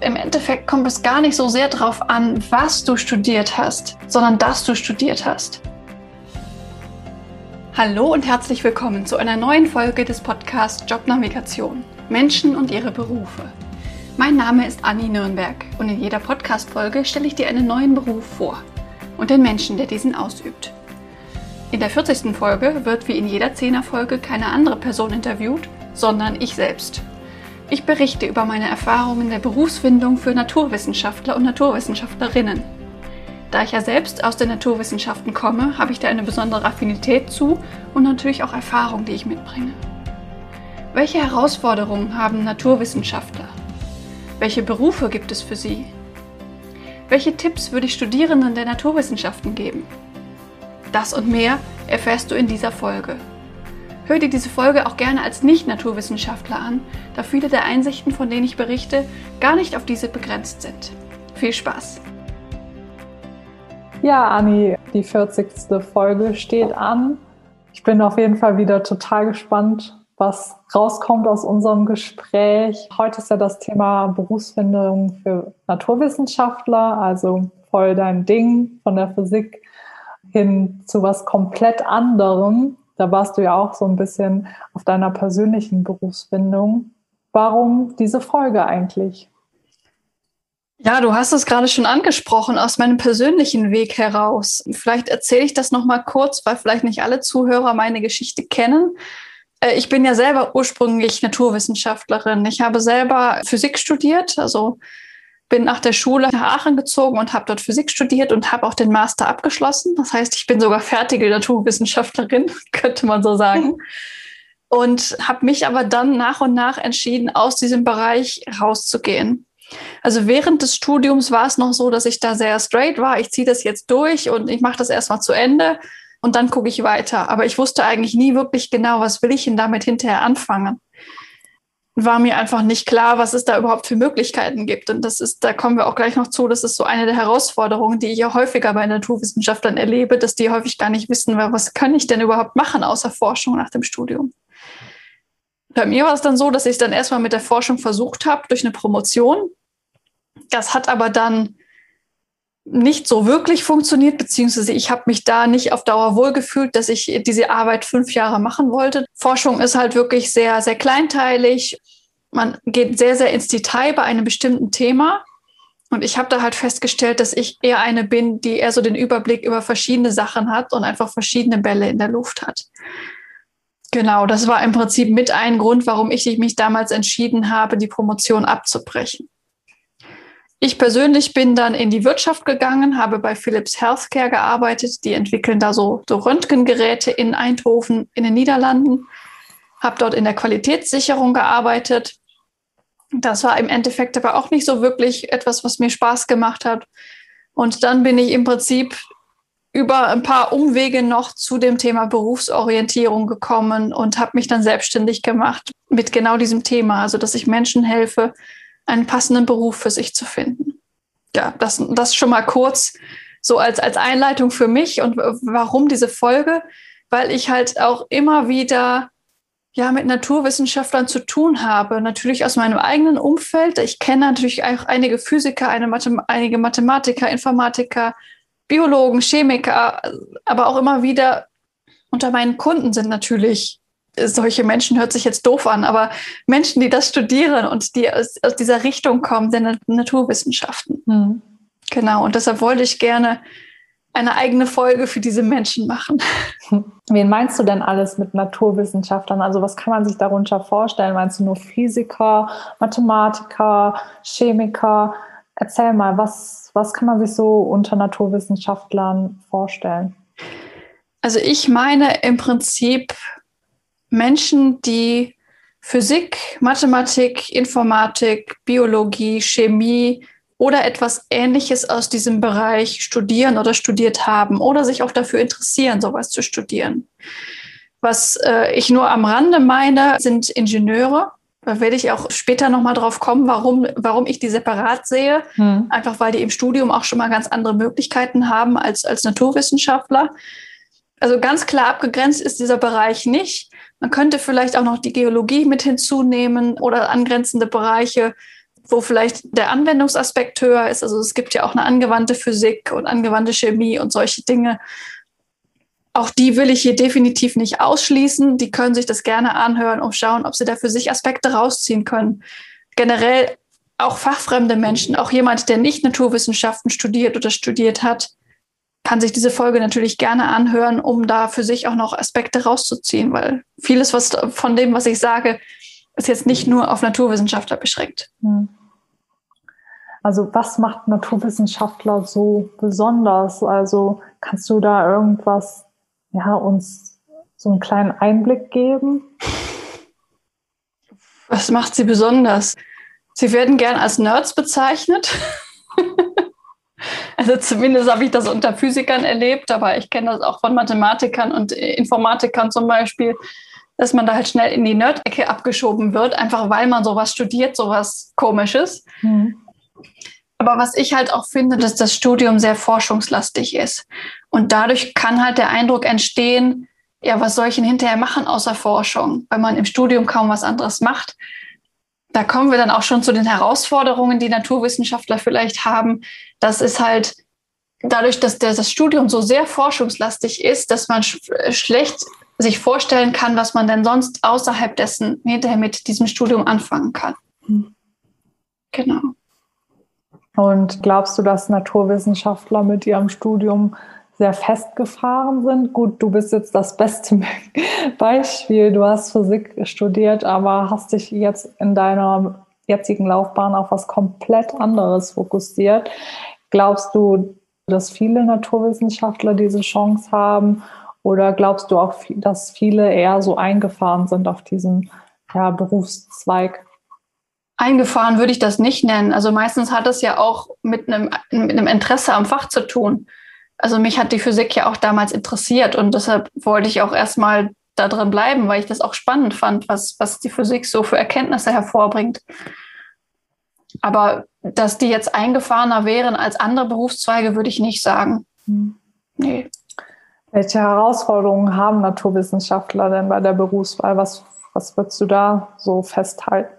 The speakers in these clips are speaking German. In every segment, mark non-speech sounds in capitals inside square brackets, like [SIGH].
im Endeffekt kommt es gar nicht so sehr darauf an, was du studiert hast, sondern dass du studiert hast. Hallo und herzlich willkommen zu einer neuen Folge des Podcasts Jobnavigation. Menschen und ihre Berufe. Mein Name ist Anni Nürnberg und in jeder Podcast-Folge stelle ich dir einen neuen Beruf vor und den Menschen, der diesen ausübt. In der 40. Folge wird wie in jeder 10er Folge keine andere Person interviewt, sondern ich selbst. Ich berichte über meine Erfahrungen der Berufsfindung für Naturwissenschaftler und Naturwissenschaftlerinnen. Da ich ja selbst aus den Naturwissenschaften komme, habe ich da eine besondere Affinität zu und natürlich auch Erfahrung, die ich mitbringe. Welche Herausforderungen haben Naturwissenschaftler? Welche Berufe gibt es für sie? Welche Tipps würde ich Studierenden der Naturwissenschaften geben? Das und mehr erfährst du in dieser Folge. Hör dir diese Folge auch gerne als Nicht-Naturwissenschaftler an, da viele der Einsichten, von denen ich berichte, gar nicht auf diese begrenzt sind. Viel Spaß! Ja, Anni, die 40. Folge steht an. Ich bin auf jeden Fall wieder total gespannt, was rauskommt aus unserem Gespräch. Heute ist ja das Thema Berufsfindung für Naturwissenschaftler, also voll dein Ding von der Physik hin zu was komplett anderem. Da warst du ja auch so ein bisschen auf deiner persönlichen Berufsfindung. Warum diese Folge eigentlich? Ja, du hast es gerade schon angesprochen aus meinem persönlichen Weg heraus. Vielleicht erzähle ich das noch mal kurz, weil vielleicht nicht alle Zuhörer meine Geschichte kennen. Äh, ich bin ja selber ursprünglich Naturwissenschaftlerin. Ich habe selber Physik studiert, also bin nach der Schule nach Aachen gezogen und habe dort Physik studiert und habe auch den Master abgeschlossen. Das heißt, ich bin sogar fertige Naturwissenschaftlerin, [LAUGHS] könnte man so sagen. Und habe mich aber dann nach und nach entschieden, aus diesem Bereich rauszugehen. Also während des Studiums war es noch so, dass ich da sehr straight war. Ich ziehe das jetzt durch und ich mache das erstmal zu Ende und dann gucke ich weiter. Aber ich wusste eigentlich nie wirklich genau, was will ich denn damit hinterher anfangen war mir einfach nicht klar, was es da überhaupt für Möglichkeiten gibt. Und das ist, da kommen wir auch gleich noch zu, das ist so eine der Herausforderungen, die ich ja häufiger bei Naturwissenschaftlern erlebe, dass die häufig gar nicht wissen, was kann ich denn überhaupt machen außer Forschung nach dem Studium. Bei mir war es dann so, dass ich es dann erstmal mit der Forschung versucht habe durch eine Promotion. Das hat aber dann nicht so wirklich funktioniert, beziehungsweise ich habe mich da nicht auf Dauer wohlgefühlt, dass ich diese Arbeit fünf Jahre machen wollte. Forschung ist halt wirklich sehr, sehr kleinteilig. Man geht sehr, sehr ins Detail bei einem bestimmten Thema. Und ich habe da halt festgestellt, dass ich eher eine bin, die eher so den Überblick über verschiedene Sachen hat und einfach verschiedene Bälle in der Luft hat. Genau, das war im Prinzip mit ein Grund, warum ich mich damals entschieden habe, die Promotion abzubrechen. Ich persönlich bin dann in die Wirtschaft gegangen, habe bei Philips Healthcare gearbeitet. Die entwickeln da so, so Röntgengeräte in Eindhoven in den Niederlanden. Habe dort in der Qualitätssicherung gearbeitet. Das war im Endeffekt aber auch nicht so wirklich etwas, was mir Spaß gemacht hat. Und dann bin ich im Prinzip über ein paar Umwege noch zu dem Thema Berufsorientierung gekommen und habe mich dann selbstständig gemacht mit genau diesem Thema, also dass ich Menschen helfe, einen passenden Beruf für sich zu finden. Ja, das, das schon mal kurz so als, als Einleitung für mich und warum diese Folge, weil ich halt auch immer wieder ja, mit Naturwissenschaftlern zu tun habe, natürlich aus meinem eigenen Umfeld. Ich kenne natürlich auch einige Physiker, Mathem einige Mathematiker, Informatiker, Biologen, Chemiker, aber auch immer wieder unter meinen Kunden sind natürlich solche Menschen hört sich jetzt doof an, aber Menschen, die das studieren und die aus, aus dieser Richtung kommen, der Naturwissenschaften. Mhm. Genau, und deshalb wollte ich gerne eine eigene Folge für diese Menschen machen. [LAUGHS] Wen meinst du denn alles mit Naturwissenschaftlern? Also was kann man sich darunter vorstellen? Meinst du nur Physiker, Mathematiker, Chemiker? Erzähl mal, was, was kann man sich so unter Naturwissenschaftlern vorstellen? Also ich meine im Prinzip Menschen, die Physik, Mathematik, Informatik, Biologie, Chemie oder etwas Ähnliches aus diesem Bereich studieren oder studiert haben oder sich auch dafür interessieren, sowas zu studieren. Was äh, ich nur am Rande meine, sind Ingenieure. Da werde ich auch später nochmal drauf kommen, warum, warum ich die separat sehe. Hm. Einfach weil die im Studium auch schon mal ganz andere Möglichkeiten haben als, als Naturwissenschaftler. Also ganz klar abgegrenzt ist dieser Bereich nicht. Man könnte vielleicht auch noch die Geologie mit hinzunehmen oder angrenzende Bereiche. wo vielleicht der Anwendungsaspekt höher ist. Also es gibt ja auch eine angewandte Physik und angewandte Chemie und solche Dinge. Auch die will ich hier definitiv nicht ausschließen. Die können sich das gerne anhören und schauen, ob sie da für sich Aspekte rausziehen können. Generell auch fachfremde Menschen, auch jemand, der nicht Naturwissenschaften studiert oder studiert hat, kann sich diese Folge natürlich gerne anhören, um da für sich auch noch Aspekte rauszuziehen, weil vieles was von dem, was ich sage, ist jetzt nicht nur auf Naturwissenschaftler beschränkt. Hm. Also was macht Naturwissenschaftler so besonders? Also kannst du da irgendwas, ja, uns so einen kleinen Einblick geben? Was macht sie besonders? Sie werden gern als Nerds bezeichnet. [LAUGHS] also zumindest habe ich das unter Physikern erlebt, aber ich kenne das auch von Mathematikern und Informatikern zum Beispiel, dass man da halt schnell in die Nerd-Ecke abgeschoben wird, einfach weil man sowas studiert, sowas Komisches. Mhm. Aber was ich halt auch finde, dass das Studium sehr forschungslastig ist. Und dadurch kann halt der Eindruck entstehen, ja, was soll ich denn hinterher machen außer Forschung, weil man im Studium kaum was anderes macht da kommen wir dann auch schon zu den Herausforderungen, die Naturwissenschaftler vielleicht haben. Das ist halt dadurch, dass das Studium so sehr forschungslastig ist, dass man sch schlecht sich vorstellen kann, was man denn sonst außerhalb dessen hinterher mit diesem Studium anfangen kann. Hm. Genau. Und glaubst du, dass Naturwissenschaftler mit ihrem Studium sehr festgefahren sind. Gut, du bist jetzt das beste [LAUGHS] Beispiel. Du hast Physik studiert, aber hast dich jetzt in deiner jetzigen Laufbahn auf was komplett anderes fokussiert. Glaubst du, dass viele Naturwissenschaftler diese Chance haben? Oder glaubst du auch, dass viele eher so eingefahren sind auf diesen ja, Berufszweig? Eingefahren würde ich das nicht nennen. Also meistens hat es ja auch mit einem, mit einem Interesse am Fach zu tun also mich hat die Physik ja auch damals interessiert und deshalb wollte ich auch erstmal da drin bleiben, weil ich das auch spannend fand, was, was die Physik so für Erkenntnisse hervorbringt. Aber dass die jetzt eingefahrener wären als andere Berufszweige, würde ich nicht sagen. Hm. Nee. Welche Herausforderungen haben Naturwissenschaftler denn bei der Berufswahl? Was, was würdest du da so festhalten?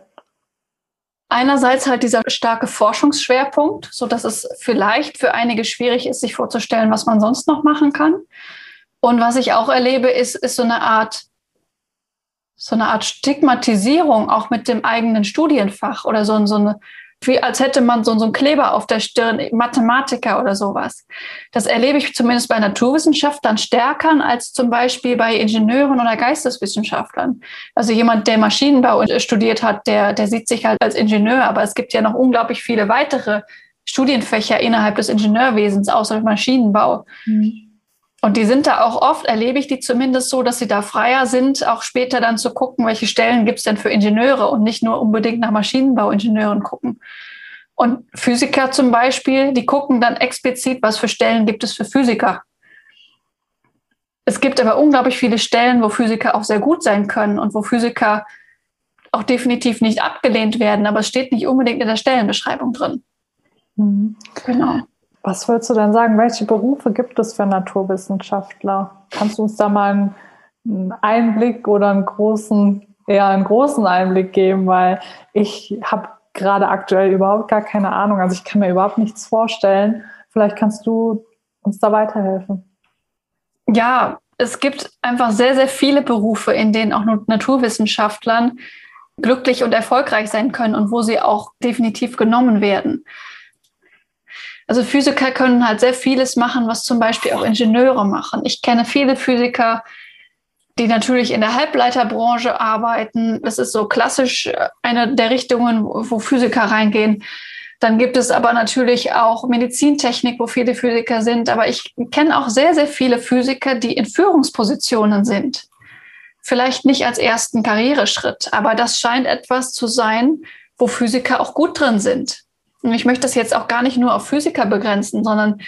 Einerseits halt dieser starke Forschungsschwerpunkt, so dass es vielleicht für einige schwierig ist, sich vorzustellen, was man sonst noch machen kann. Und was ich auch erlebe, ist, ist so eine Art, so eine Art Stigmatisierung auch mit dem eigenen Studienfach oder so, so eine wie als hätte man so, so einen Kleber auf der Stirn, Mathematiker oder sowas. Das erlebe ich zumindest bei Naturwissenschaftlern stärker als zum Beispiel bei Ingenieuren oder Geisteswissenschaftlern. Also jemand, der Maschinenbau studiert hat, der, der sieht sich halt als Ingenieur, aber es gibt ja noch unglaublich viele weitere Studienfächer innerhalb des Ingenieurwesens, außer Maschinenbau. Mhm. Und die sind da auch oft, erlebe ich die zumindest so, dass sie da freier sind, auch später dann zu gucken, welche Stellen gibt es denn für Ingenieure und nicht nur unbedingt nach Maschinenbauingenieuren gucken. Und Physiker zum Beispiel, die gucken dann explizit, was für Stellen gibt es für Physiker. Es gibt aber unglaublich viele Stellen, wo Physiker auch sehr gut sein können und wo Physiker auch definitiv nicht abgelehnt werden, aber es steht nicht unbedingt in der Stellenbeschreibung drin. Mhm. Genau. Was würdest du denn sagen? Welche Berufe gibt es für Naturwissenschaftler? Kannst du uns da mal einen Einblick oder einen großen, eher einen großen Einblick geben? Weil ich habe gerade aktuell überhaupt gar keine Ahnung. Also ich kann mir überhaupt nichts vorstellen. Vielleicht kannst du uns da weiterhelfen. Ja, es gibt einfach sehr, sehr viele Berufe, in denen auch Naturwissenschaftlern glücklich und erfolgreich sein können und wo sie auch definitiv genommen werden. Also Physiker können halt sehr vieles machen, was zum Beispiel auch Ingenieure machen. Ich kenne viele Physiker, die natürlich in der Halbleiterbranche arbeiten. Das ist so klassisch eine der Richtungen, wo Physiker reingehen. Dann gibt es aber natürlich auch Medizintechnik, wo viele Physiker sind. Aber ich kenne auch sehr, sehr viele Physiker, die in Führungspositionen sind. Vielleicht nicht als ersten Karriereschritt, aber das scheint etwas zu sein, wo Physiker auch gut drin sind. Und ich möchte das jetzt auch gar nicht nur auf Physiker begrenzen, sondern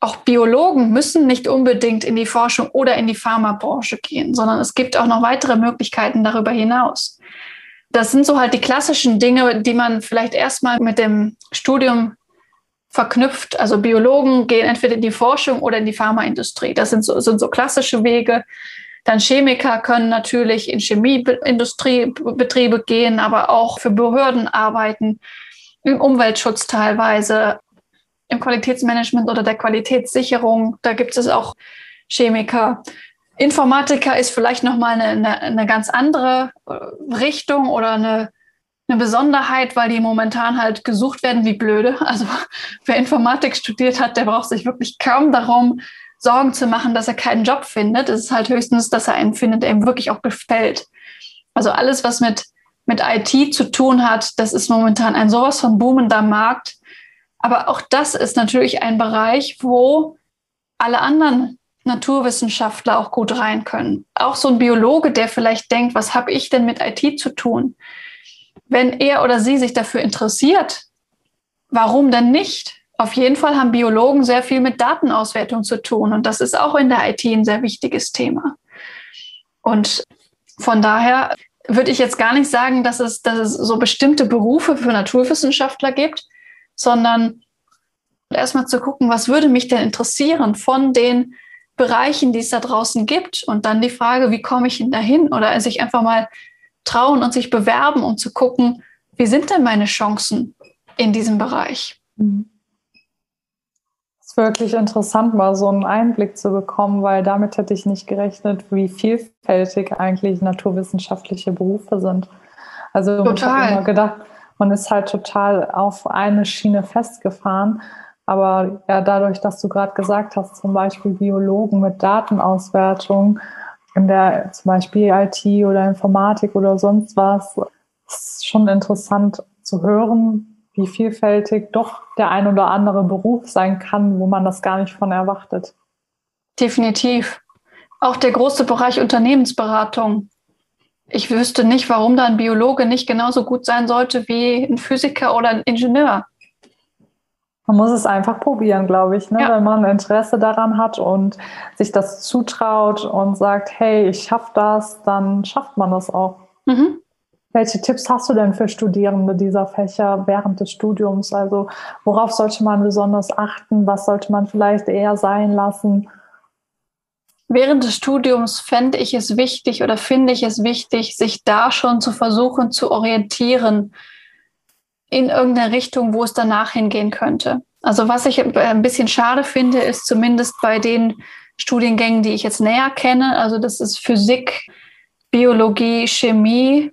auch Biologen müssen nicht unbedingt in die Forschung oder in die Pharmabranche gehen, sondern es gibt auch noch weitere Möglichkeiten darüber hinaus. Das sind so halt die klassischen Dinge, die man vielleicht erstmal mit dem Studium verknüpft. Also Biologen gehen entweder in die Forschung oder in die Pharmaindustrie. Das sind so, sind so klassische Wege. Dann Chemiker können natürlich in Chemieindustriebetriebe gehen, aber auch für Behörden arbeiten im Umweltschutz teilweise, im Qualitätsmanagement oder der Qualitätssicherung. Da gibt es auch Chemiker. Informatiker ist vielleicht nochmal eine, eine, eine ganz andere äh, Richtung oder eine, eine Besonderheit, weil die momentan halt gesucht werden wie blöde. [LAUGHS] Also wer Informatik studiert hat, der braucht sich wirklich kaum darum Sorgen zu machen, dass er keinen Job findet. Es ist halt höchstens, dass er einen findet, der ihm wirklich auch gefällt. Also alles, was mit, mit IT zu tun hat, das ist momentan ein sowas von boomender Markt. Aber auch das ist natürlich ein Bereich, wo alle anderen Naturwissenschaftler auch gut rein können. Auch so ein Biologe, der vielleicht denkt, was habe ich denn mit IT zu tun? Wenn er oder sie sich dafür interessiert, warum denn nicht? Auf jeden Fall haben Biologen sehr viel mit Datenauswertung zu tun und das ist auch in der IT ein sehr wichtiges Thema. Und von daher würde ich jetzt gar nicht sagen, dass es, dass es so bestimmte Berufe für Naturwissenschaftler gibt, sondern erstmal zu gucken, was würde mich denn interessieren von den Bereichen, die es da draußen gibt. Und dann die Frage, wie komme ich denn dahin? Oder sich einfach mal trauen und sich bewerben, um zu gucken, wie sind denn meine Chancen in diesem Bereich? Mhm. Es ist wirklich interessant, mal so einen Einblick zu bekommen, weil damit hätte ich nicht gerechnet, wie vielfältig eigentlich naturwissenschaftliche Berufe sind. Also total. ich habe immer gedacht, man ist halt total auf eine Schiene festgefahren. Aber ja, dadurch, dass du gerade gesagt hast, zum Beispiel Biologen mit Datenauswertung in der zum Beispiel IT oder Informatik oder sonst was, ist schon interessant zu hören, wie vielfältig doch der ein oder andere Beruf sein kann, wo man das gar nicht von erwartet. Definitiv. Auch der große Bereich Unternehmensberatung. Ich wüsste nicht, warum da ein Biologe nicht genauso gut sein sollte wie ein Physiker oder ein Ingenieur. Man muss es einfach probieren, glaube ich, ne? Ja. wenn man Interesse daran hat und sich das zutraut und sagt, hey, ich schaffe das, dann schafft man das auch. Mhm. Welche Tipps hast du denn für Studierende dieser Fächer während des Studiums? Also worauf sollte man besonders achten? Was sollte man vielleicht eher sein lassen? Während des Studiums fände ich es wichtig oder finde ich es wichtig, sich da schon zu versuchen zu orientieren in irgendeine Richtung, wo es danach hingehen könnte. Also was ich ein bisschen schade finde, ist zumindest bei den Studiengängen, die ich jetzt näher kenne, also das ist Physik, Biologie, Chemie,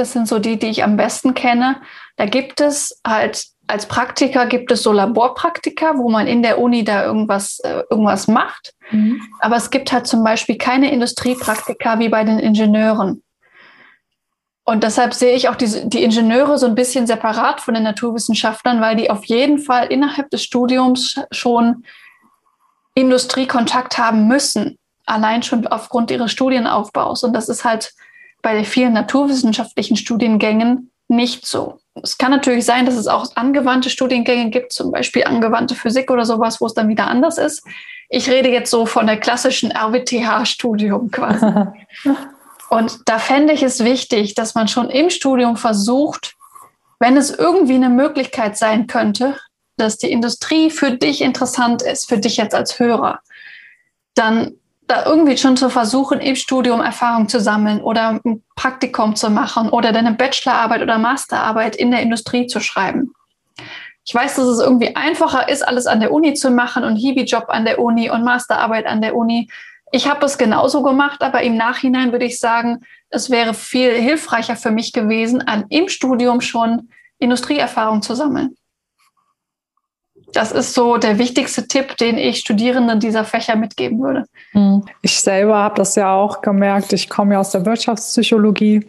das sind so die, die ich am besten kenne. Da gibt es halt als Praktiker gibt es so Laborpraktika, wo man in der Uni da irgendwas, äh, irgendwas macht. Mhm. Aber es gibt halt zum Beispiel keine Industriepraktika wie bei den Ingenieuren. Und deshalb sehe ich auch die, die Ingenieure so ein bisschen separat von den Naturwissenschaftlern, weil die auf jeden Fall innerhalb des Studiums schon Industriekontakt haben müssen, allein schon aufgrund ihres Studienaufbaus. Und das ist halt bei vielen naturwissenschaftlichen Studiengängen nicht so. Es kann natürlich sein, dass es auch angewandte Studiengänge gibt, zum Beispiel angewandte Physik oder sowas, wo es dann wieder anders ist. Ich rede jetzt so von der klassischen RWTH-Studium quasi. [LAUGHS] Und da fände ich es wichtig, dass man schon im Studium versucht, wenn es irgendwie eine Möglichkeit sein könnte, dass die Industrie für dich interessant ist, für dich jetzt als Hörer, dann da irgendwie schon zu versuchen, im Studium Erfahrung zu sammeln oder ein Praktikum zu machen oder deine Bachelorarbeit oder Masterarbeit in der Industrie zu schreiben. Ich weiß, dass es irgendwie einfacher ist, alles an der Uni zu machen und Hiwi-Job an der Uni und Masterarbeit an der Uni. Ich habe es genauso gemacht, aber im Nachhinein würde ich sagen, es wäre viel hilfreicher für mich gewesen, an, im Studium schon Industrieerfahrung zu sammeln. Das ist so der wichtigste Tipp, den ich Studierenden dieser Fächer mitgeben würde. Hm. Ich selber habe das ja auch gemerkt. Ich komme ja aus der Wirtschaftspsychologie.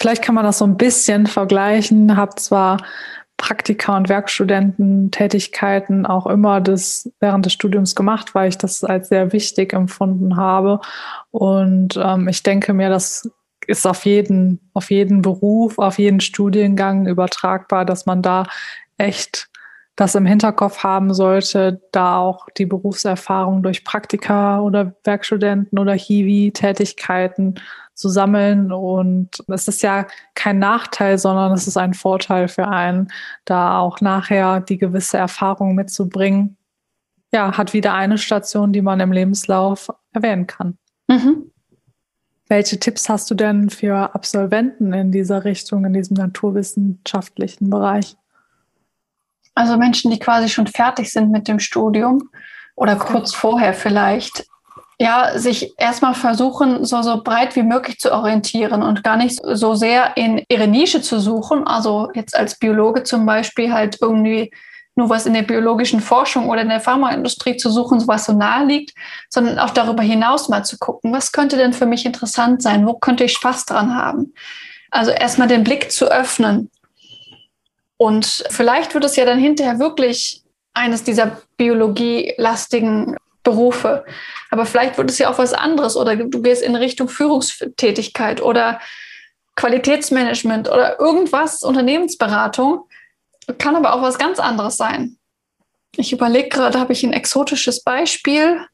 Vielleicht kann man das so ein bisschen vergleichen. Habe zwar Praktika und Werkstudententätigkeiten auch immer das während des Studiums gemacht, weil ich das als sehr wichtig empfunden habe. Und ähm, ich denke mir, das ist auf jeden, auf jeden Beruf, auf jeden Studiengang übertragbar, dass man da echt das im Hinterkopf haben sollte, da auch die Berufserfahrung durch Praktika oder Werkstudenten oder Hiwi-Tätigkeiten zu sammeln. Und es ist ja kein Nachteil, sondern es ist ein Vorteil für einen, da auch nachher die gewisse Erfahrung mitzubringen. Ja, hat wieder eine Station, die man im Lebenslauf erwähnen kann. Mhm. Welche Tipps hast du denn für Absolventen in dieser Richtung, in diesem naturwissenschaftlichen Bereich? Also Menschen, die quasi schon fertig sind mit dem Studium oder kurz vorher vielleicht, ja, sich erstmal versuchen, so, so breit wie möglich zu orientieren und gar nicht so sehr in ihre Nische zu suchen. Also jetzt als Biologe zum Beispiel halt irgendwie nur was in der biologischen Forschung oder in der Pharmaindustrie zu suchen, was so nahe liegt, sondern auch darüber hinaus mal zu gucken, was könnte denn für mich interessant sein? Wo könnte ich Spaß dran haben? Also erstmal den Blick zu öffnen. Und vielleicht wird es ja dann hinterher wirklich eines dieser biologielastigen Berufe. Aber vielleicht wird es ja auch was anderes oder du gehst in Richtung Führungstätigkeit oder Qualitätsmanagement oder irgendwas, Unternehmensberatung. Kann aber auch was ganz anderes sein. Ich überlege gerade, habe ich ein exotisches Beispiel?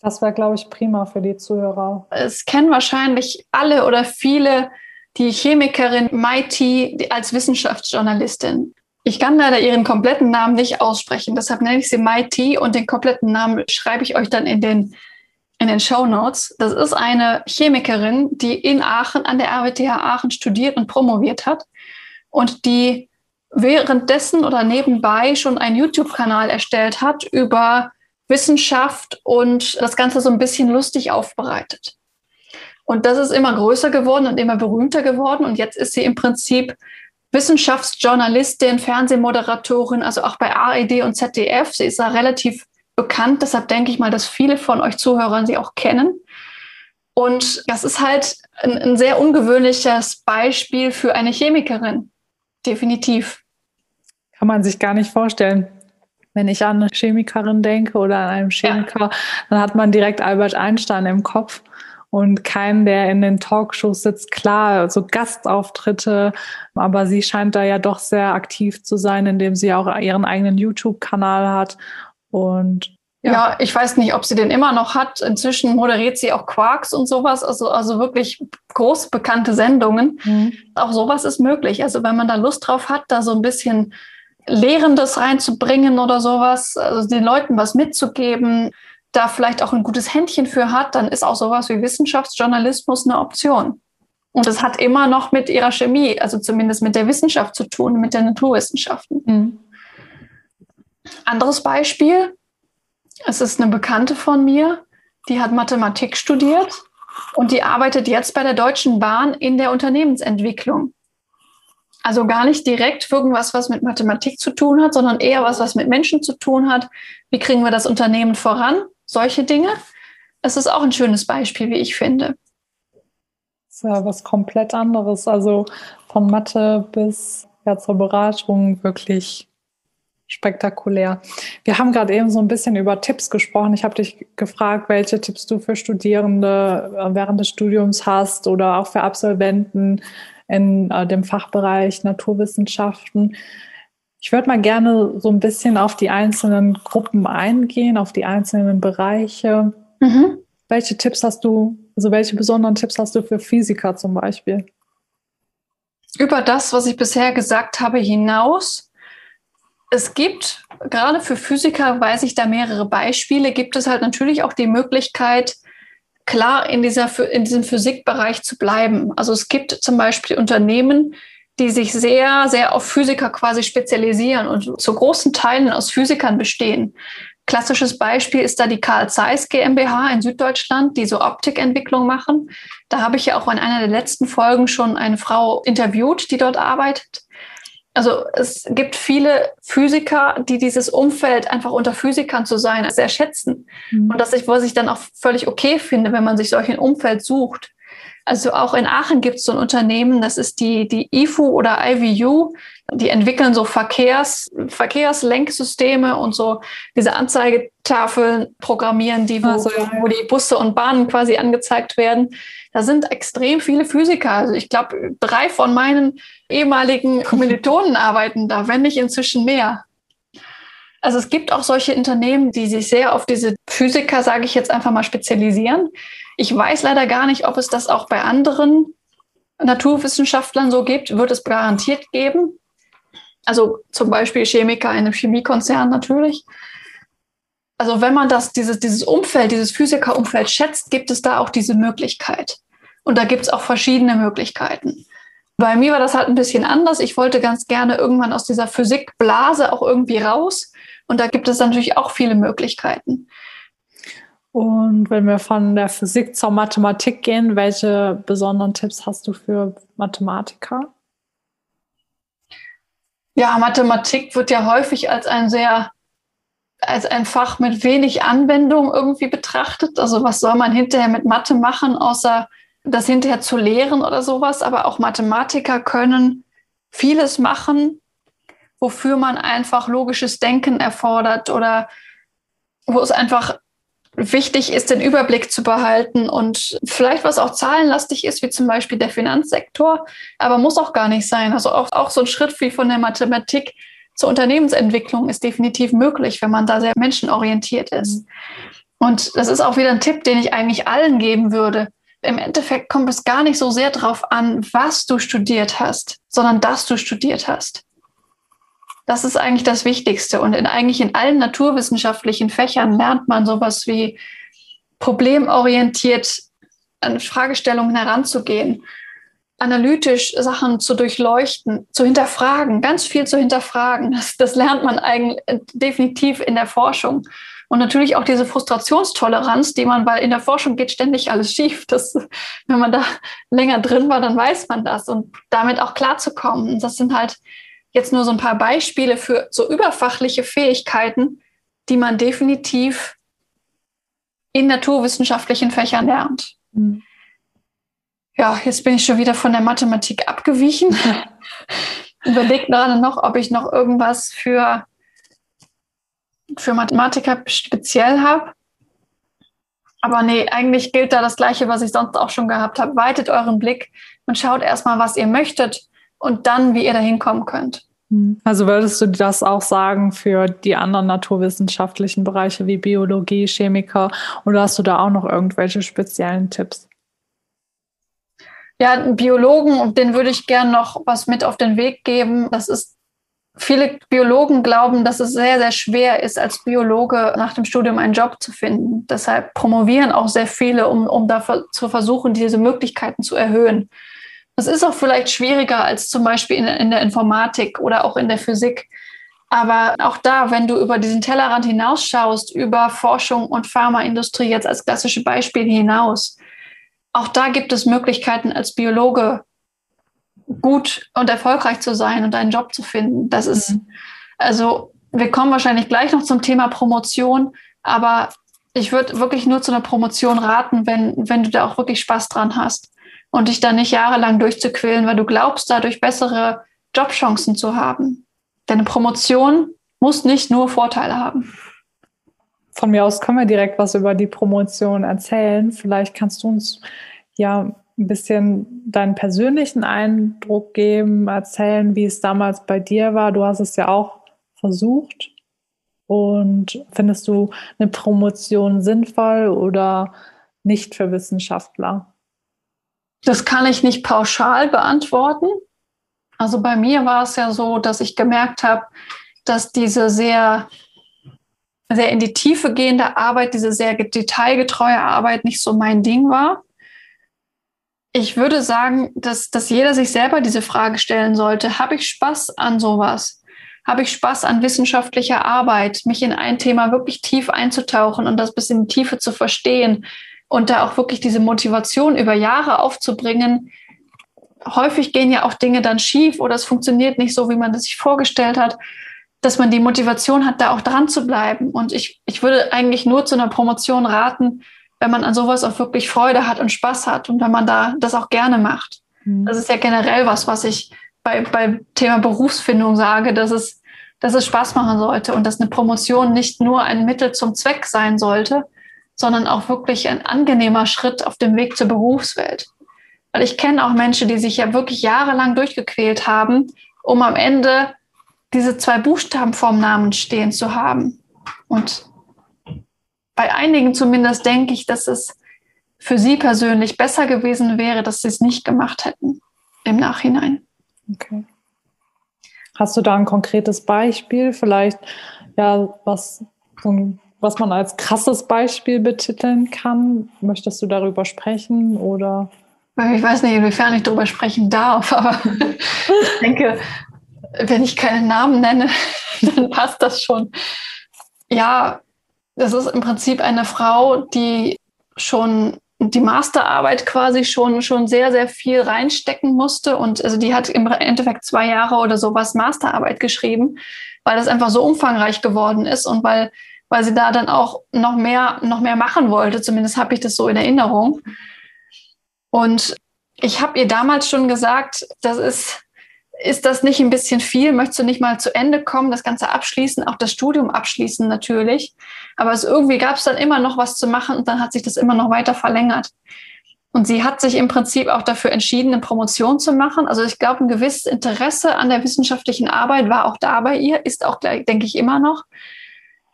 Das wäre, glaube ich, prima für die Zuhörer. Es kennen wahrscheinlich alle oder viele die Chemikerin Maiti als Wissenschaftsjournalistin. Ich kann leider ihren kompletten Namen nicht aussprechen, deshalb nenne ich sie Maiti und den kompletten Namen schreibe ich euch dann in den, in den Show Notes. Das ist eine Chemikerin, die in Aachen an der RWTH Aachen studiert und promoviert hat und die währenddessen oder nebenbei schon einen YouTube-Kanal erstellt hat über Wissenschaft und das Ganze so ein bisschen lustig aufbereitet. Und das ist immer größer geworden und immer berühmter geworden. Und jetzt ist sie im Prinzip Wissenschaftsjournalistin, Fernsehmoderatorin, also auch bei ARD und ZDF. Sie ist da relativ bekannt, deshalb denke ich mal, dass viele von euch Zuhörern sie auch kennen. Und das ist halt ein, ein sehr ungewöhnliches Beispiel für eine Chemikerin. Definitiv. Kann man sich gar nicht vorstellen. Wenn ich an eine Chemikerin denke oder an einen Chemiker, ja. dann hat man direkt Albert Einstein im Kopf und keinen, der in den Talkshows sitzt. Klar, so Gastauftritte, aber sie scheint da ja doch sehr aktiv zu sein, indem sie auch ihren eigenen YouTube-Kanal hat. Und ja. ja. ich weiß nicht, ob sie den immer noch hat. Inzwischen moderiert sie auch Quarks und sowas, also, also wirklich groß bekannte Sendungen. Mhm. Auch sowas ist möglich. Also wenn man da Lust drauf hat, da so ein bisschen Lehrendes reinzubringen oder sowas, also den Leuten was mitzugeben, da vielleicht auch ein gutes Händchen für hat, dann ist auch sowas wie Wissenschaftsjournalismus eine Option. Und es hat immer noch mit ihrer Chemie, also zumindest mit der Wissenschaft zu tun, mit den Naturwissenschaften. Mhm. Anderes Beispiel, es ist eine Bekannte von mir, die hat Mathematik studiert und die arbeitet jetzt bei der Deutschen Bahn in der Unternehmensentwicklung. Also gar nicht direkt irgendwas, was mit Mathematik zu tun hat, sondern eher was, was mit Menschen zu tun hat. Wie kriegen wir das Unternehmen voran? Solche Dinge. Es ist auch ein schönes Beispiel, wie ich finde. Das ist ja was komplett anderes. Also von Mathe bis ja, zur Beratung wirklich spektakulär. Wir haben gerade eben so ein bisschen über Tipps gesprochen. Ich habe dich gefragt, welche Tipps du für Studierende äh, während des Studiums hast oder auch für Absolventen in äh, dem Fachbereich Naturwissenschaften. Ich würde mal gerne so ein bisschen auf die einzelnen Gruppen eingehen, auf die einzelnen Bereiche. Mhm. Welche Tipps hast du, also welche besonderen Tipps hast du für Physiker zum Beispiel? Über das, was ich bisher gesagt habe, hinaus. Es gibt, gerade für Physiker weiß ich da mehrere Beispiele, gibt es halt natürlich auch die Möglichkeit, klar in, dieser, in diesem Physikbereich zu bleiben. Also es gibt zum Beispiel Unternehmen, die sich sehr, sehr auf Physiker quasi spezialisieren und zu großen Teilen aus Physikern bestehen. Klassisches Beispiel ist da die Carl Zeiss GmbH in Süddeutschland, die so Optikentwicklung machen. Da habe ich ja auch in einer der letzten Folgen schon eine Frau interviewt, die dort arbeitet. Also es gibt viele Physiker, die dieses Umfeld einfach unter Physikern zu sein sehr schätzen. Mhm. Und das ich, was ich dann auch völlig okay finde, wenn man sich solch ein Umfeld sucht. Also auch in Aachen gibt es so ein Unternehmen, das ist die, die IFU oder IVU. Die entwickeln so Verkehrs, Verkehrslenksysteme und so diese Anzeigetafeln programmieren, die, wo, also, ja. wo die Busse und Bahnen quasi angezeigt werden. Da sind extrem viele Physiker. Also ich glaube, drei von meinen ehemaligen [LAUGHS] Kommilitonen arbeiten da, wenn nicht inzwischen mehr. Also es gibt auch solche Unternehmen, die sich sehr auf diese Physiker, sage ich jetzt einfach mal, spezialisieren. Ich weiß leider gar nicht, ob es das auch bei anderen Naturwissenschaftlern so gibt. Wird es garantiert geben. Also zum Beispiel Chemiker in einem Chemiekonzern natürlich. Also wenn man das, dieses, dieses Umfeld, dieses Physikerumfeld schätzt, gibt es da auch diese Möglichkeit. Und da gibt es auch verschiedene Möglichkeiten. Bei mir war das halt ein bisschen anders. Ich wollte ganz gerne irgendwann aus dieser Physikblase auch irgendwie raus. Und da gibt es natürlich auch viele Möglichkeiten. Und wenn wir von der Physik zur Mathematik gehen, welche besonderen Tipps hast du für Mathematiker? Ja, Mathematik wird ja häufig als ein sehr, als ein Fach mit wenig Anwendung irgendwie betrachtet. Also was soll man hinterher mit Mathe machen, außer das hinterher zu lehren oder sowas? Aber auch Mathematiker können vieles machen, wofür man einfach logisches Denken erfordert oder wo es einfach wichtig ist, den Überblick zu behalten und vielleicht was auch zahlenlastig ist, wie zum Beispiel der Finanzsektor, aber muss auch gar nicht sein. Also auch, auch so ein Schritt wie von der Mathematik zur Unternehmensentwicklung ist definitiv möglich, wenn man da sehr menschenorientiert ist. Und das ist auch wieder ein Tipp, den ich eigentlich allen geben würde. Im Endeffekt kommt es gar nicht so sehr darauf an, was du studiert hast, sondern dass du studiert hast. Das ist eigentlich das Wichtigste. Und in, eigentlich in allen naturwissenschaftlichen Fächern lernt man sowas wie problemorientiert an Fragestellungen heranzugehen, analytisch Sachen zu durchleuchten, zu hinterfragen, ganz viel zu hinterfragen. Das, das lernt man eigentlich definitiv in der Forschung. Und natürlich auch diese Frustrationstoleranz, die man, weil in der Forschung geht ständig alles schief. Das, wenn man da länger drin war, dann weiß man das. Und damit auch klarzukommen. Das sind halt jetzt nur so ein paar Beispiele für so überfachliche Fähigkeiten, die man definitiv in naturwissenschaftlichen Fächern lernt. Mhm. Ja, jetzt bin ich schon wieder von der Mathematik abgewichen. [LAUGHS] Überlegt gerade noch, ob ich noch irgendwas für, für Mathematiker speziell habe. Aber nee, eigentlich gilt da das Gleiche, was ich sonst auch schon gehabt habe. Weitet euren Blick und schaut erstmal, was ihr möchtet und dann, wie ihr da hinkommen könnt. Hm. Also würdest du das auch sagen für die anderen naturwissenschaftlichen Bereiche wie Biologie, Chemiker oder hast du da auch noch irgendwelche speziellen Tipps? Ja, Biologen, den würde ich gern noch was mit auf den Weg geben. Das ist, viele Biologen glauben, dass es sehr, sehr schwer ist, als Biologe nach dem Studium einen Job zu finden. Deshalb promovieren auch sehr viele, um, um da zu versuchen, diese Möglichkeiten zu erhöhen. Das ist auch vielleicht schwieriger als zum Beispiel in, in der Informatik oder auch in der Physik. Aber auch da, wenn du über diesen Tellerrand hinausschaust, über Forschung und Pharmaindustrie jetzt als klassische Beispiel hinaus, auch da gibt es Möglichkeiten als Biologe gut und erfolgreich zu sein und einen Job zu finden. Das ist, mhm. also wir kommen wahrscheinlich gleich noch zum Thema Promotion, aber ich würde wirklich nur zu einer Promotion raten, wenn, wenn du da auch wirklich Spaß dran hast und dich da nicht jahrelang durchzuquälen, weil du glaubst, dadurch bessere Jobchancen zu haben. Deine Promotion muss nicht nur Vorteile haben. Von mir aus können wir direkt was über die Promotion erzählen. Vielleicht kannst du uns ja ein bisschen deinen persönlichen Eindruck geben, erzählen, wie es damals bei dir war. Du hast es ja auch versucht. Und findest du eine Promotion sinnvoll oder nicht für Wissenschaftler? Das kann ich nicht pauschal beantworten. Also bei mir war es ja so, dass ich gemerkt habe, dass diese sehr, sehr in die Tiefe gehende Arbeit, diese sehr detailgetreue Arbeit nicht so mein Ding war. Ich würde sagen, dass, dass jeder sich selber diese Frage stellen sollte. Habe ich Spaß an sowas? Habe ich Spaß an wissenschaftlicher Arbeit, mich in ein Thema wirklich tief einzutauchen und das bis in die Tiefe zu verstehen? Und da auch wirklich diese Motivation über Jahre aufzubringen. Häufig gehen ja auch Dinge dann schief oder es funktioniert nicht so, wie man das sich vorgestellt hat, dass man die Motivation hat, da auch dran zu bleiben. Und ich, ich würde eigentlich nur zu einer Promotion raten, wenn man an sowas auch wirklich Freude hat und Spaß hat und wenn man da das auch gerne macht. Mhm. Das ist ja generell was, was ich bei, beim Thema Berufsfindung sage, dass es, dass es Spaß machen sollte und dass eine Promotion nicht nur ein Mittel zum Zweck sein sollte, sondern auch wirklich ein angenehmer Schritt auf dem Weg zur Berufswelt. Weil ich kenne auch Menschen, die sich ja wirklich jahrelang durchgequält haben, um am Ende diese zwei Buchstaben vorm Namen stehen zu haben. Und bei einigen zumindest denke ich, dass es für sie persönlich besser gewesen wäre, dass sie es nicht gemacht hätten im Nachhinein. Okay. Hast du da ein konkretes Beispiel, vielleicht ja, was so ein was man als krasses Beispiel betiteln kann. Möchtest du darüber sprechen oder? Ich weiß nicht, inwiefern ich darüber sprechen darf, aber ich denke, wenn ich keinen Namen nenne, [LAUGHS] dann passt das schon. Ja, das ist im Prinzip eine Frau, die schon die Masterarbeit quasi schon, schon sehr, sehr viel reinstecken musste. Und also die hat im Endeffekt zwei Jahre oder sowas Masterarbeit geschrieben, weil das einfach so umfangreich geworden ist und weil, weil sie da dann auch noch mehr, noch mehr machen wollte. Zumindest habe ich das so in Erinnerung. Und ich habe ihr damals schon gesagt, das ist, ist das nicht ein bisschen viel? Möchtest du nicht mal zu Ende kommen, das Ganze abschließen, auch das Studium abschließen natürlich? Aber es, irgendwie gab es dann immer noch was zu machen und dann hat sich das immer noch weiter verlängert. Und sie hat sich im Prinzip auch dafür entschieden, eine Promotion zu machen. Also ich glaube, ein gewisses Interesse an der wissenschaftlichen Arbeit war auch da bei ihr, ist auch, denke ich, immer noch.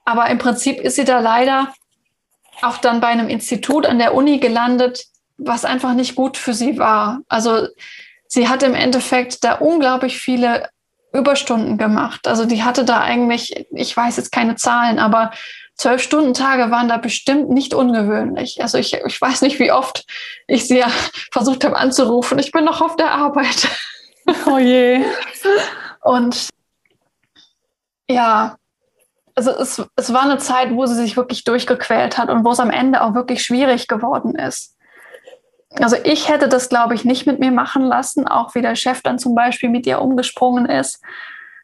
Aber im Prinzip ist sie da leider auch dann bei einem Institut an der Uni gelandet, was einfach nicht gut für sie war. Also sie hat im Endeffekt da unglaublich viele Überstunden gemacht. Also die hatte da eigentlich, ich weiß jetzt keine Zahlen, aber zwölf Stunden Tage waren da bestimmt nicht ungewöhnlich. Also ich, ich weiß nicht, wie oft ich sie ja [LAUGHS] versucht habe anzurufen. Ich bin noch auf der Arbeit. Oh je. Und ja, also es, es war eine Zeit, wo sie sich wirklich durchgequält hat und wo es am Ende auch wirklich schwierig geworden ist. Also ich hätte das, glaube ich, nicht mit mir machen lassen, auch wie der Chef dann zum Beispiel mit ihr umgesprungen ist.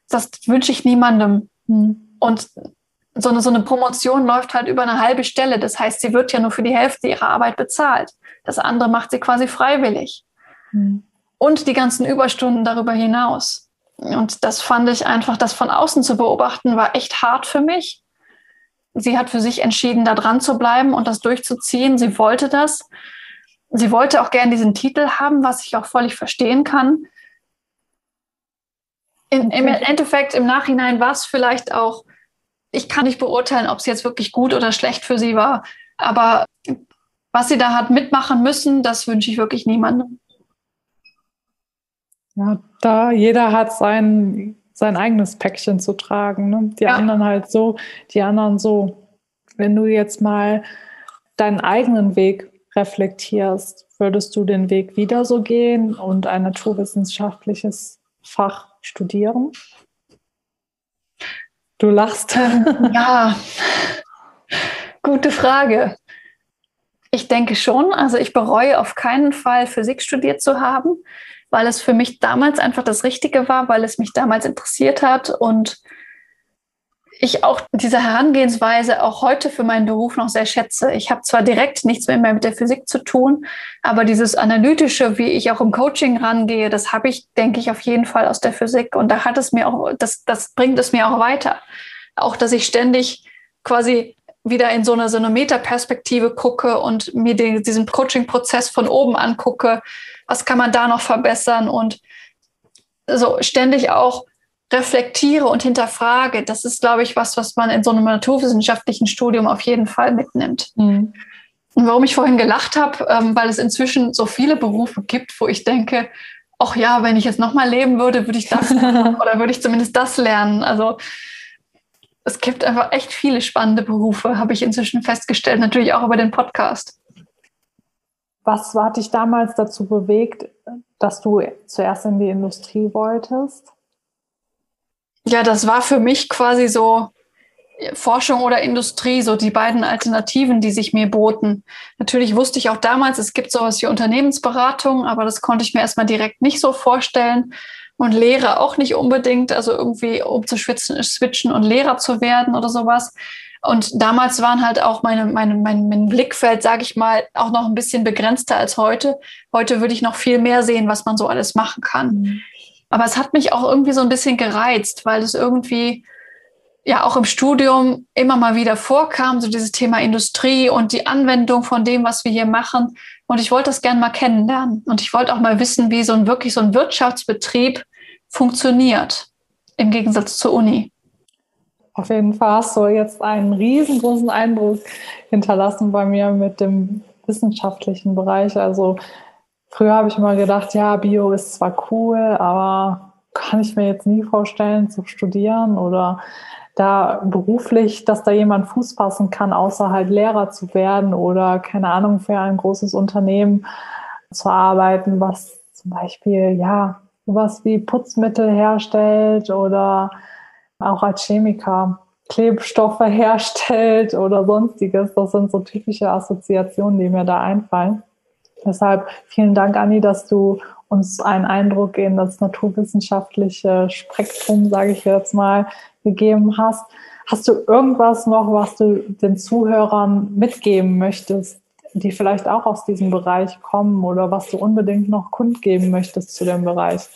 Das wünsche ich niemandem. Hm. Und so eine, so eine Promotion läuft halt über eine halbe Stelle. Das heißt, sie wird ja nur für die Hälfte ihrer Arbeit bezahlt. Das andere macht sie quasi freiwillig. Mhm. Und die ganzen Überstunden darüber hinaus. Und das fand ich einfach, das von außen zu beobachten, war echt hart für mich. Sie hat für sich entschieden, da dran zu bleiben und das durchzuziehen. Sie wollte das. Sie wollte auch gern diesen Titel haben, was ich auch völlig verstehen kann. In, Im Endeffekt, im Nachhinein war es vielleicht auch ich kann nicht beurteilen, ob es jetzt wirklich gut oder schlecht für sie war. Aber was sie da hat mitmachen müssen, das wünsche ich wirklich niemandem. Ja, da jeder hat sein, sein eigenes Päckchen zu tragen. Ne? Die ja. anderen halt so, die anderen so. Wenn du jetzt mal deinen eigenen Weg reflektierst, würdest du den Weg wieder so gehen und ein naturwissenschaftliches Fach studieren? Du lachst. [LAUGHS] Ja, gute Frage. Ich denke schon. Also ich bereue auf keinen Fall, Physik studiert zu haben, weil es für mich damals einfach das Richtige war, weil es mich damals interessiert hat und ich auch diese Herangehensweise auch heute für meinen Beruf noch sehr schätze. Ich habe zwar direkt nichts mehr mit der Physik zu tun, aber dieses Analytische, wie ich auch im Coaching rangehe, das habe ich, denke ich, auf jeden Fall aus der Physik. Und da hat es mir auch, das, das bringt es mir auch weiter. Auch, dass ich ständig quasi wieder in so eine, so eine Metaperspektive gucke und mir den, diesen Coaching-Prozess von oben angucke. Was kann man da noch verbessern? Und so ständig auch reflektiere und hinterfrage, das ist, glaube ich, was, was man in so einem naturwissenschaftlichen Studium auf jeden Fall mitnimmt. Mhm. Und warum ich vorhin gelacht habe, ähm, weil es inzwischen so viele Berufe gibt, wo ich denke, ach ja, wenn ich jetzt nochmal leben würde, würde ich das [LAUGHS] oder würde ich zumindest das lernen. Also es gibt einfach echt viele spannende Berufe, habe ich inzwischen festgestellt, natürlich auch über den Podcast. Was hat dich damals dazu bewegt, dass du zuerst in die Industrie wolltest? Ja, das war für mich quasi so Forschung oder Industrie, so die beiden Alternativen, die sich mir boten. Natürlich wusste ich auch damals, es gibt sowas wie Unternehmensberatung, aber das konnte ich mir erstmal direkt nicht so vorstellen. Und Lehre auch nicht unbedingt, also irgendwie umzuschwitzen, switchen und Lehrer zu werden oder sowas. Und damals waren halt auch meine, meine, mein, mein Blickfeld, sage ich mal, auch noch ein bisschen begrenzter als heute. Heute würde ich noch viel mehr sehen, was man so alles machen kann. Mhm. Aber es hat mich auch irgendwie so ein bisschen gereizt, weil es irgendwie ja auch im Studium immer mal wieder vorkam, so dieses Thema Industrie und die Anwendung von dem, was wir hier machen. Und ich wollte das gerne mal kennenlernen. Und ich wollte auch mal wissen, wie so ein wirklich so ein Wirtschaftsbetrieb funktioniert, im Gegensatz zur Uni. Auf jeden Fall hast du jetzt einen riesengroßen Eindruck hinterlassen bei mir mit dem wissenschaftlichen Bereich. Also Früher habe ich immer gedacht, ja, Bio ist zwar cool, aber kann ich mir jetzt nie vorstellen zu studieren oder da beruflich, dass da jemand Fuß fassen kann, außer halt Lehrer zu werden oder keine Ahnung für ein großes Unternehmen zu arbeiten, was zum Beispiel, ja, sowas wie Putzmittel herstellt oder auch als Chemiker Klebstoffe [LAUGHS] herstellt oder sonstiges. Das sind so typische Assoziationen, die mir da einfallen. Deshalb vielen Dank, Anni, dass du uns einen Eindruck in das naturwissenschaftliche Spektrum, sage ich jetzt mal, gegeben hast. Hast du irgendwas noch, was du den Zuhörern mitgeben möchtest, die vielleicht auch aus diesem Bereich kommen oder was du unbedingt noch kundgeben möchtest zu dem Bereich?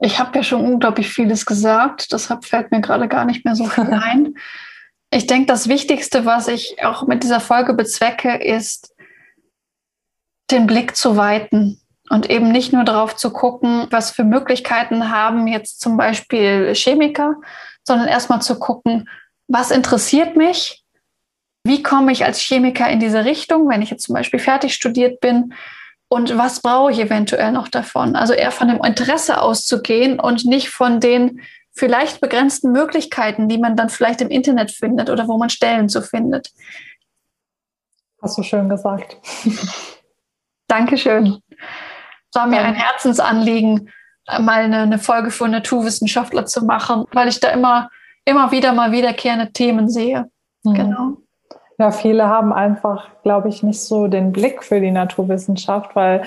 Ich habe ja schon unglaublich vieles gesagt, deshalb fällt mir gerade gar nicht mehr so viel [LAUGHS] ein. Ich denke, das Wichtigste, was ich auch mit dieser Folge bezwecke, ist, den Blick zu weiten und eben nicht nur darauf zu gucken, was für Möglichkeiten haben jetzt zum Beispiel Chemiker, sondern erstmal zu gucken, was interessiert mich, wie komme ich als Chemiker in diese Richtung, wenn ich jetzt zum Beispiel fertig studiert bin und was brauche ich eventuell noch davon. Also eher von dem Interesse auszugehen und nicht von den vielleicht begrenzten Möglichkeiten, die man dann vielleicht im Internet findet oder wo man Stellen zu findet. Hast du schön gesagt. [LAUGHS] Dankeschön. Es war mir ein Herzensanliegen, mal eine, eine Folge für Naturwissenschaftler zu machen, weil ich da immer, immer wieder mal wiederkehrende Themen sehe. Mhm. Genau. Ja, viele haben einfach, glaube ich, nicht so den Blick für die Naturwissenschaft, weil,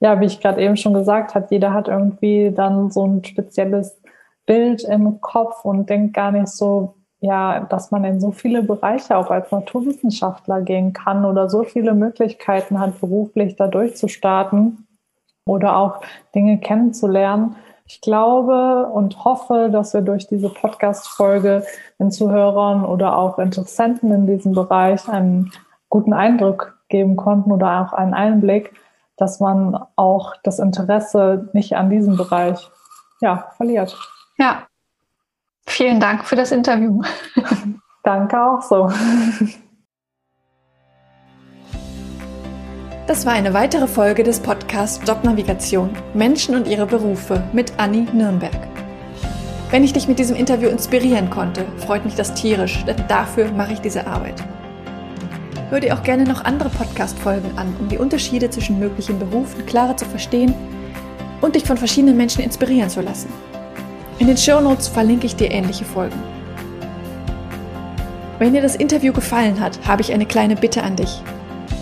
ja, wie ich gerade eben schon gesagt habe, jeder hat irgendwie dann so ein spezielles Bild im Kopf und denkt gar nicht so, ja, dass man in so viele Bereiche auch als Naturwissenschaftler gehen kann oder so viele Möglichkeiten hat, beruflich da durchzustarten oder auch Dinge kennenzulernen. Ich glaube und hoffe, dass wir durch diese Podcast-Folge den Zuhörern oder auch Interessenten in diesem Bereich einen guten Eindruck geben konnten oder auch einen Einblick, dass man auch das Interesse nicht an diesem Bereich ja, verliert. Ja, Vielen Dank für das Interview. [LAUGHS] Danke auch so. Das war eine weitere Folge des Podcasts Jobnavigation Menschen und ihre Berufe mit Anni Nürnberg. Wenn ich dich mit diesem Interview inspirieren konnte, freut mich das tierisch, denn dafür mache ich diese Arbeit. Hör dir auch gerne noch andere Podcast-Folgen an, um die Unterschiede zwischen möglichen Berufen klarer zu verstehen und dich von verschiedenen Menschen inspirieren zu lassen. In den Show Notes verlinke ich dir ähnliche Folgen. Wenn dir das Interview gefallen hat, habe ich eine kleine Bitte an dich.